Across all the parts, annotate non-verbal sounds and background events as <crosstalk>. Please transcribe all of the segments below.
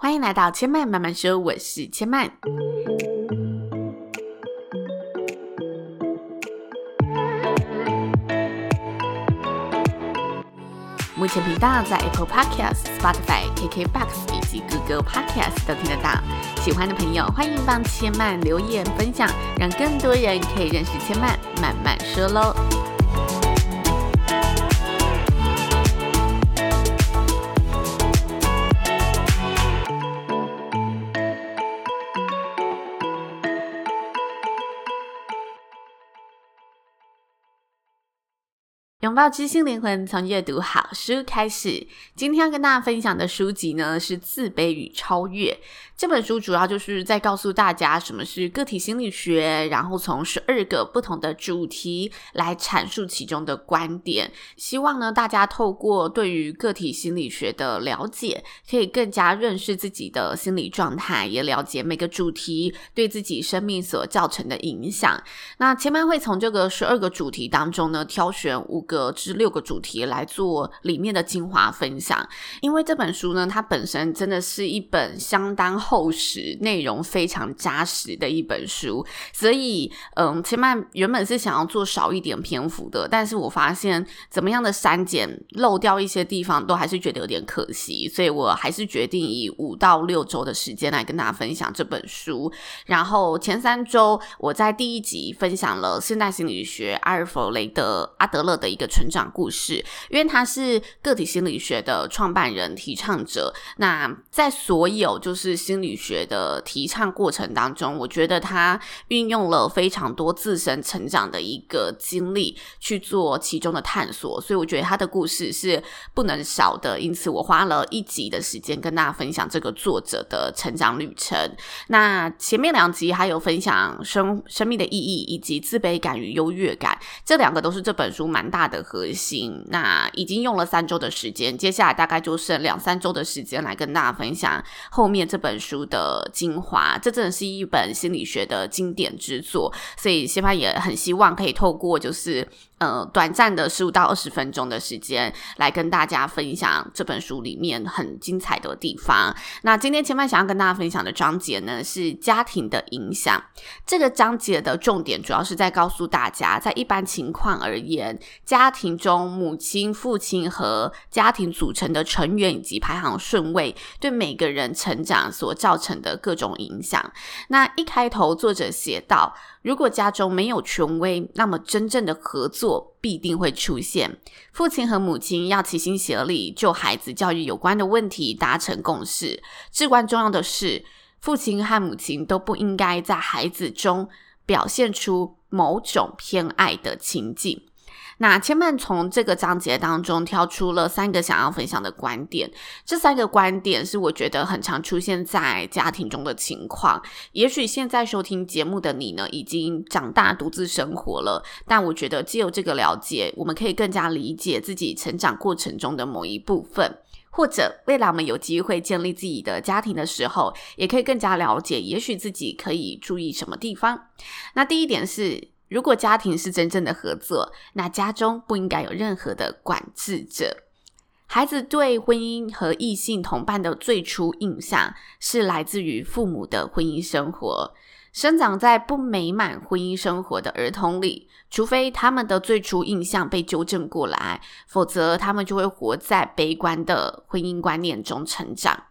欢迎来到千嫚慢慢说，我是千嫚。目前频道在 Apple Podcast、Spotify、KKBox 以及 Google Podcast 都听得到。喜欢的朋友欢迎帮千嫚留言分享，让更多人可以认识千嫚慢慢说喽。拥抱知性灵魂，从阅读好书开始。今天要跟大家分享的书籍呢，是《自卑与超越》。这本书主要就是在告诉大家什么是个体心理学，然后从十二个不同的主题来阐述其中的观点。希望呢，大家透过对于个体心理学的了解，可以更加认识自己的心理状态，也了解每个主题对自己生命所造成的影响。那前面会从这个十二个主题当中呢，挑选五个。至六个主题来做里面的精华分享，因为这本书呢，它本身真的是一本相当厚实、内容非常扎实的一本书，所以，嗯，千嫚原本是想要做少一点篇幅的，但是我发现怎么样的删减漏掉一些地方，都还是觉得有点可惜，所以我还是决定以五到六周的时间来跟大家分享这本书。然后前三周我在第一集分享了现代心理学阿尔弗雷德阿德勒的一一个。成长故事，因为他是个体心理学的创办人、提倡者。那在所有就是心理学的提倡过程当中，我觉得他运用了非常多自身成长的一个经历去做其中的探索，所以我觉得他的故事是不能少的。因此，我花了一集的时间跟大家分享这个作者的成长旅程。那前面两集还有分享生生命的意义以及自卑感与优越感，这两个都是这本书蛮大的。核心。那已经用了三周的时间，接下来大概就剩两三周的时间来跟大家分享后面这本书的精华。这真的是一本心理学的经典之作，所以千嫚也很希望可以透过就是。呃，短暂的十五到二十分钟的时间，来跟大家分享这本书里面很精彩的地方。那今天前面想要跟大家分享的章节呢，是家庭的影响。这个章节的重点主要是在告诉大家，在一般情况而言，家庭中母亲、父亲和家庭组成的成员以及排行顺位，对每个人成长所造成的各种影响。那一开头，作者写道。如果家中没有权威，那么真正的合作必定会出现。父亲和母亲要齐心协力，就孩子教育有关的问题达成共识。至关重要的是，父亲和母亲都不应该在孩子中表现出某种偏爱的情境。那千曼从这个章节当中挑出了三个想要分享的观点，这三个观点是我觉得很常出现在家庭中的情况。也许现在收听节目的你呢，已经长大独自生活了，但我觉得借由这个了解，我们可以更加理解自己成长过程中的某一部分，或者未来我们有机会建立自己的家庭的时候，也可以更加了解，也许自己可以注意什么地方。那第一点是。如果家庭是真正的合作，那家中不应该有任何的管制者。孩子对婚姻和异性同伴的最初印象是来自于父母的婚姻生活。生长在不美满婚姻生活的儿童里，除非他们的最初印象被纠正过来，否则他们就会活在悲观的婚姻观念中成长。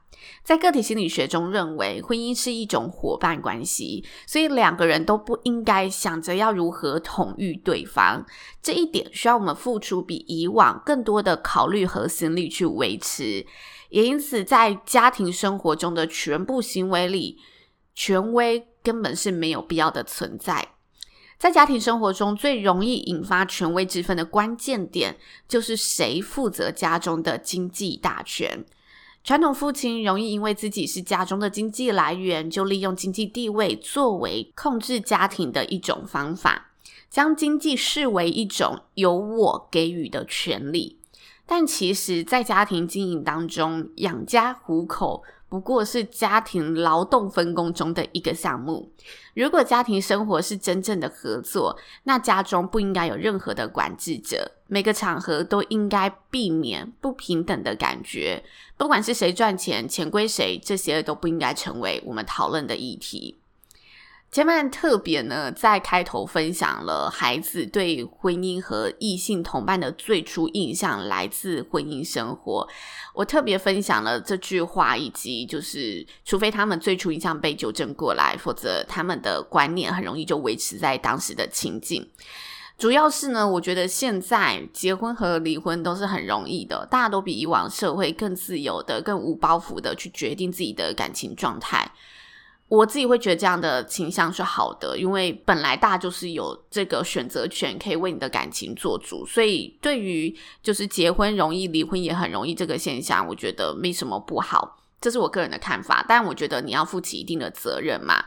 在个体心理学中，认为婚姻是一种伙伴关系，所以两个人都不应该想着要如何统御对方。这一点需要我们付出比以往更多的考虑和心力去维持。也因此，在家庭生活中的全部行为里，权威根本是没有必要的存在。在家庭生活中，最容易引发权威之分的关键点，就是谁负责家中的经济大权。传统父亲容易因为自己是家中的经济来源，就利用经济地位作为控制家庭的一种方法，将经济视为一种由我给予的权利。但其实，在家庭经营当中，养家糊口不过是家庭劳动分工中的一个项目。如果家庭生活是真正的合作，那家中不应该有任何的管制者，每个场合都应该避免不平等的感觉。不管是谁赚钱，钱归谁，这些都不应该成为我们讨论的议题。千嫚特别呢，在开头分享了孩子对婚姻和异性同伴的最初印象来自婚姻生活。我特别分享了这句话，以及就是，除非他们最初印象被纠正过来，否则他们的观念很容易就维持在当时的情境。主要是呢，我觉得现在结婚和离婚都是很容易的，大家都比以往社会更自由的、更无包袱的去决定自己的感情状态。我自己会觉得这样的倾向是好的，因为本来大家就是有这个选择权，可以为你的感情做主，所以对于就是结婚容易，离婚也很容易这个现象，我觉得没什么不好，这是我个人的看法。但我觉得你要负起一定的责任嘛。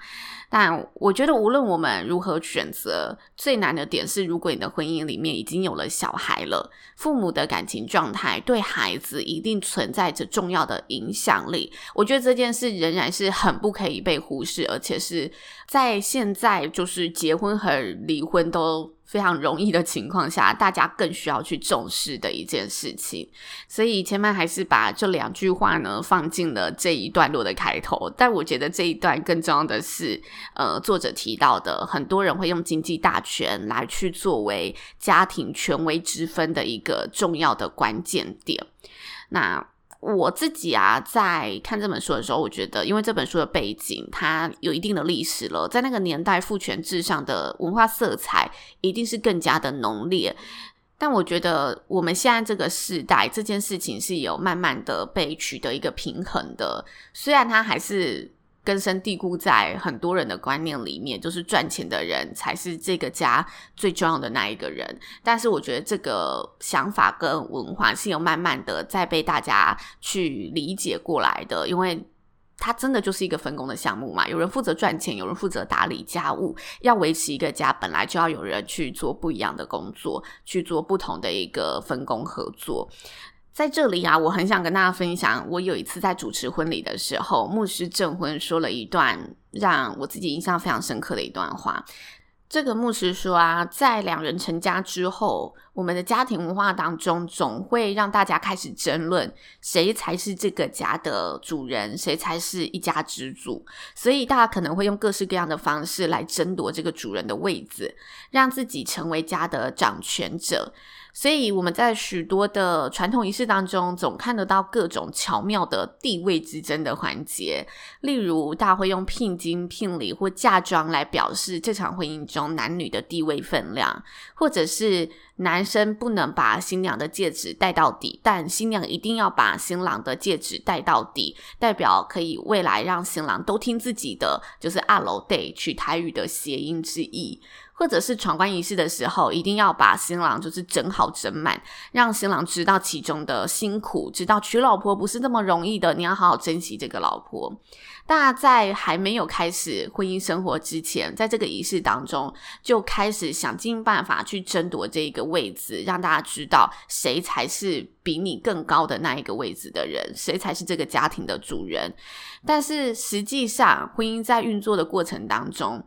但我觉得，无论我们如何选择，最难的点是，如果你的婚姻里面已经有了小孩了，父母的感情状态对孩子一定存在着重要的影响力。我觉得这件事仍然是很不可以被忽视，而且是在现在就是结婚和离婚都非常容易的情况下，大家更需要去重视的一件事情。所以千嫚还是把这两句话呢放进了这一段落的开头。但我觉得这一段更重要的是，呃，作者提到的，很多人会用经济大权来去作为家庭权威之分的一个重要的关键点。那。我自己啊，在看这本书的时候，我觉得，因为这本书的背景它有一定的历史了，在那个年代，父权至上的文化色彩一定是更加的浓烈。但我觉得，我们现在这个时代，这件事情是有慢慢的被取得一个平衡的，虽然它还是。根深蒂固在很多人的观念里面，就是赚钱的人才是这个家最重要的那一个人。但是我觉得这个想法跟文化是有慢慢的在被大家去理解过来的，因为它真的就是一个分工的项目嘛。有人负责赚钱，有人负责打理家务。要维持一个家，本来就要有人去做不一样的工作，去做不同的一个分工合作。在这里啊，我很想跟大家分享，我有一次在主持婚礼的时候，牧师证婚说了一段让我自己印象非常深刻的一段话。这个牧师说啊，在两人成家之后，我们的家庭文化当中总会让大家开始争论谁才是这个家的主人，谁才是一家之主。所以大家可能会用各式各样的方式来争夺这个主人的位子，让自己成为家的掌权者。所以我们在许多的传统仪式当中，总看得到各种巧妙的地位之争的环节。例如，大家会用聘金、聘礼或嫁妆来表示这场婚姻中男女的地位分量，或者是男生不能把新娘的戒指戴到底，但新娘一定要把新郎的戒指戴到底，代表可以未来让新郎都听自己的，就是阿楼得取台语的谐音之意。或者是闯关仪式的时候，一定要把新郎就是整好整满，让新郎知道其中的辛苦，知道娶老婆不是那么容易的，你要好好珍惜这个老婆。大家在还没有开始婚姻生活之前，在这个仪式当中就开始想尽办法去争夺这个位置，让大家知道谁才是比你更高的那一个位置的人，谁才是这个家庭的主人。但是实际上，婚姻在运作的过程当中，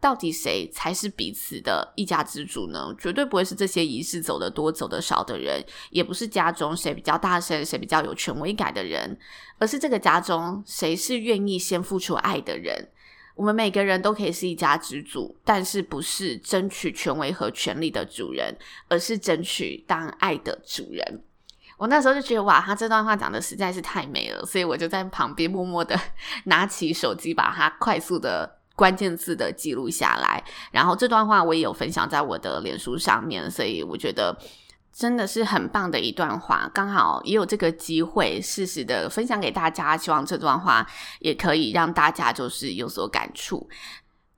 到底谁才是彼此的一家之主呢？绝对不会是这些仪式走得多、走得少的人，也不是家中谁比较大声、谁比较有权威感的人，而是这个家中谁是愿意先付出爱的人。我们每个人都可以是一家之主，但是不是争取权威和权力的主人，而是争取当爱的主人。我那时候就觉得，哇，他这段话讲的实在是太美了，所以我就在旁边默默的 <laughs> 拿起手机，把它快速的。关键字的记录下来，然后这段话我也有分享在我的脸书上面，所以我觉得真的是很棒的一段话，刚好也有这个机会适时的分享给大家，希望这段话也可以让大家就是有所感触。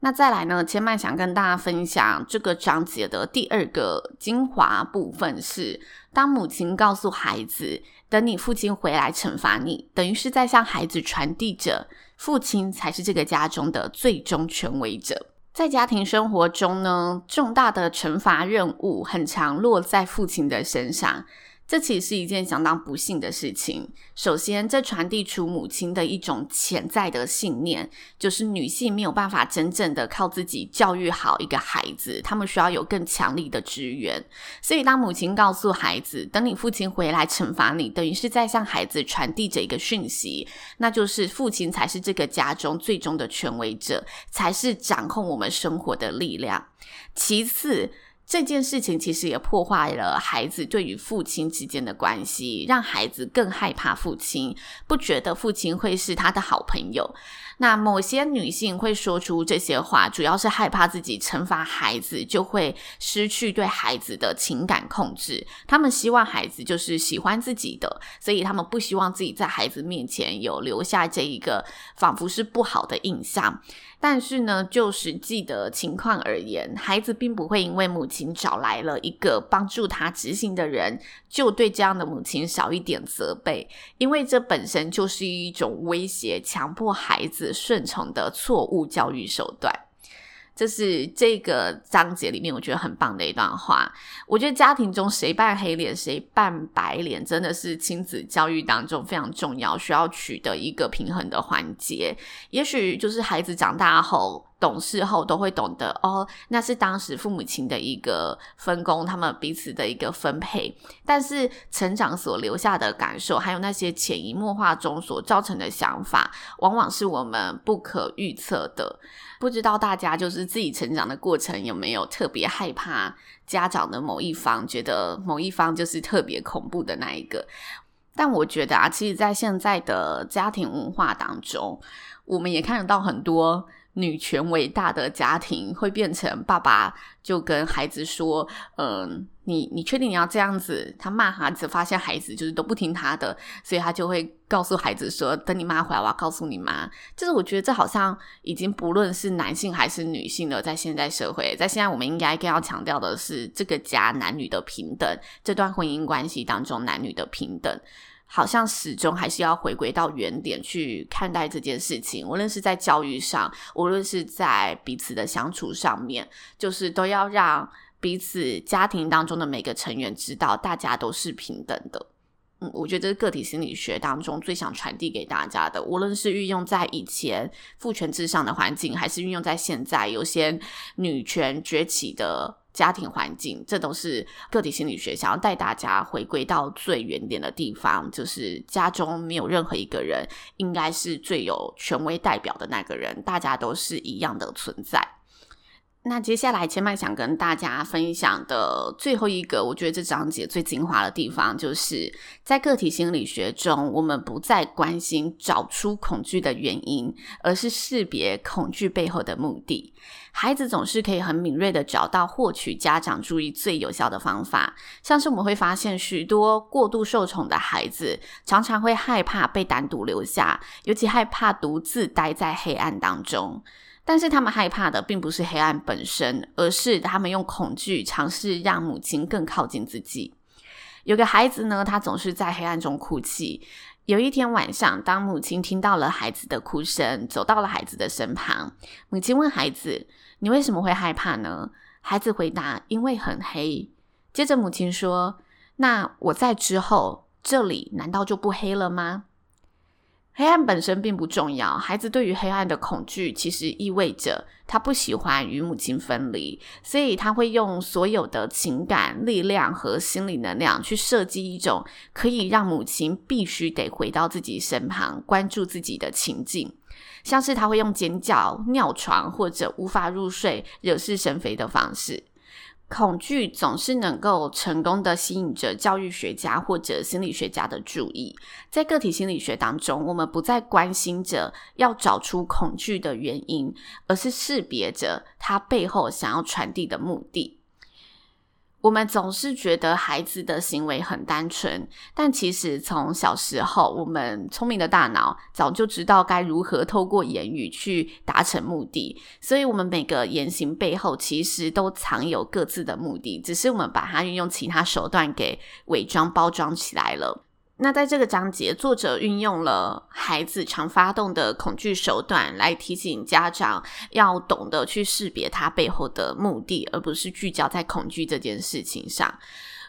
那再来呢，千嫚想跟大家分享这个章节的第二个精华部分是，当母亲告诉孩子，等你父亲回来惩罚你，等于是在向孩子传递着。父亲才是这个家中的最终权威者。在家庭生活中呢，重大的惩罚任务很常落在父亲的身上。这其实是一件相当不幸的事情。首先，这传递出母亲的一种潜在的信念，就是女性没有办法真正的靠自己教育好一个孩子，她们需要有更强力的支援。所以，当母亲告诉孩子，等你父亲回来惩罚你，等于是在向孩子传递着一个讯息，那就是父亲才是这个家中最终的权威者，才是掌控我们生活的力量。其次，这件事情其实也破坏了孩子对于父亲之间的关系，让孩子更害怕父亲，不觉得父亲会是他的好朋友。那某些女性会说出这些话，主要是害怕自己惩罚孩子就会失去对孩子的情感控制。他们希望孩子就是喜欢自己的，所以他们不希望自己在孩子面前有留下这一个仿佛是不好的印象。但是呢，就实际的情况而言，孩子并不会因为母亲找来了一个帮助他执行的人，就对这样的母亲少一点责备，因为这本身就是一种威胁、强迫孩子顺从的错误教育手段。这是这个章节里面我觉得很棒的一段话。我觉得家庭中谁扮黑脸谁扮白脸，真的是亲子教育当中非常重要，需要取得一个平衡的环节。也许就是孩子长大后。懂事后都会懂得哦，那是当时父母亲的一个分工，他们彼此的一个分配。但是成长所留下的感受，还有那些潜移默化中所造成的想法，往往是我们不可预测的。不知道大家就是自己成长的过程有没有特别害怕家长的某一方，觉得某一方就是特别恐怖的那一个？但我觉得啊，其实，在现在的家庭文化当中，我们也看得到很多。女权伟大的家庭会变成爸爸就跟孩子说：“嗯，你你确定你要这样子？”他骂孩子，发现孩子就是都不听他的，所以他就会告诉孩子说：“等你妈回来，我要告诉你妈。”就是我觉得这好像已经不论是男性还是女性了，在现在社会，在现在我们应该更要强调的是这个家男女的平等，这段婚姻关系当中男女的平等。好像始终还是要回归到原点去看待这件事情，无论是在教育上，无论是在彼此的相处上面，就是都要让彼此家庭当中的每个成员知道，大家都是平等的。嗯，我觉得这是个体心理学当中最想传递给大家的，无论是运用在以前父权至上的环境，还是运用在现在有些女权崛起的。家庭环境，这都是个体心理学想要带大家回归到最原点的地方，就是家中没有任何一个人应该是最有权威代表的那个人，大家都是一样的存在。那接下来千麦想跟大家分享的最后一个，我觉得这章节最精华的地方，就是在个体心理学中，我们不再关心找出恐惧的原因，而是识别恐惧背后的目的。孩子总是可以很敏锐地找到获取家长注意最有效的方法，像是我们会发现许多过度受宠的孩子，常常会害怕被单独留下，尤其害怕独自待在黑暗当中。但是他们害怕的并不是黑暗本身，而是他们用恐惧尝试让母亲更靠近自己。有个孩子呢，他总是在黑暗中哭泣。有一天晚上，当母亲听到了孩子的哭声，走到了孩子的身旁，母亲问孩子：“你为什么会害怕呢？”孩子回答：“因为很黑。”接着母亲说：“那我在之后，这里难道就不黑了吗？”黑暗本身并不重要，孩子对于黑暗的恐惧，其实意味着他不喜欢与母亲分离，所以他会用所有的情感力量和心理能量去设计一种可以让母亲必须得回到自己身旁，关注自己的情境，像是他会用尖叫、尿床或者无法入睡、惹是生非的方式。恐惧总是能够成功的吸引着教育学家或者心理学家的注意。在个体心理学当中，我们不再关心着要找出恐惧的原因，而是识别着它背后想要传递的目的。我们总是觉得孩子的行为很单纯，但其实从小时候，我们聪明的大脑早就知道该如何透过言语去达成目的，所以我们每个言行背后其实都藏有各自的目的，只是我们把它运用其他手段给伪装包装起来了。那在这个章节，作者运用了孩子常发动的恐惧手段，来提醒家长要懂得去识别他背后的目的，而不是聚焦在恐惧这件事情上。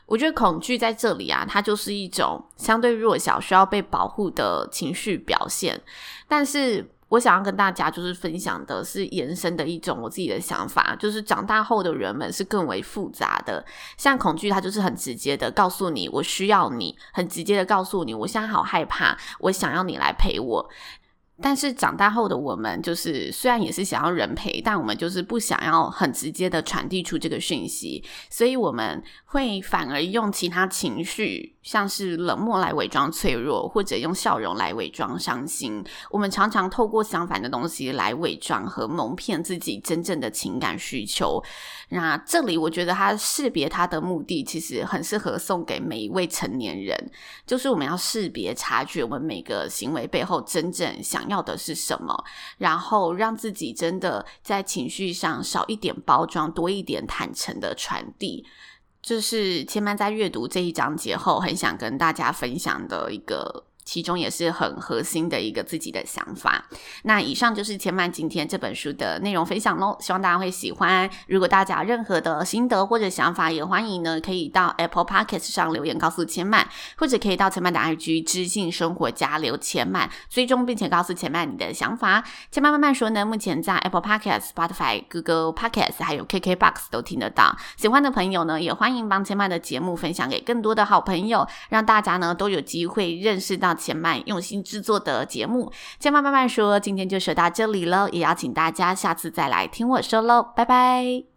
我觉得恐惧在这里啊，它就是一种相对弱小、需要被保护的情绪表现。但是我想要跟大家就是分享的是延伸的一种我自己的想法，就是长大后的人们是更为复杂的。像恐惧，它就是很直接的告诉你我需要你，很直接的告诉你我现在好害怕，我想要你来陪我。但是长大后的我们，就是虽然也是想要人陪，但我们就是不想要很直接的传递出这个讯息，所以我们会反而用其他情绪。像是冷漠来伪装脆弱，或者用笑容来伪装伤心。我们常常透过相反的东西来伪装和蒙骗自己真正的情感需求。那这里我觉得他识别他的目的，其实很适合送给每一位成年人，就是我们要识别察觉我们每个行为背后真正想要的是什么，然后让自己真的在情绪上少一点包装，多一点坦诚的传递。这是千曼在阅读这一章节后，很想跟大家分享的一个。其中也是很核心的一个自己的想法。那以上就是千曼今天这本书的内容分享喽，希望大家会喜欢。如果大家任何的心得或者想法，也欢迎呢可以到 Apple Podcast 上留言告诉千曼，或者可以到千曼的 IG 知性生活家留千曼，追踪并且告诉千曼你的想法。千曼慢慢说呢，目前在 Apple Podcast、Spotify、Google Podcast 还有 KKBox 都听得到。喜欢的朋友呢，也欢迎帮千曼的节目分享给更多的好朋友，让大家呢都有机会认识到。且慢用心制作的节目，千曼慢慢说，今天就说到这里了，也邀请大家下次再来听我说喽，拜拜。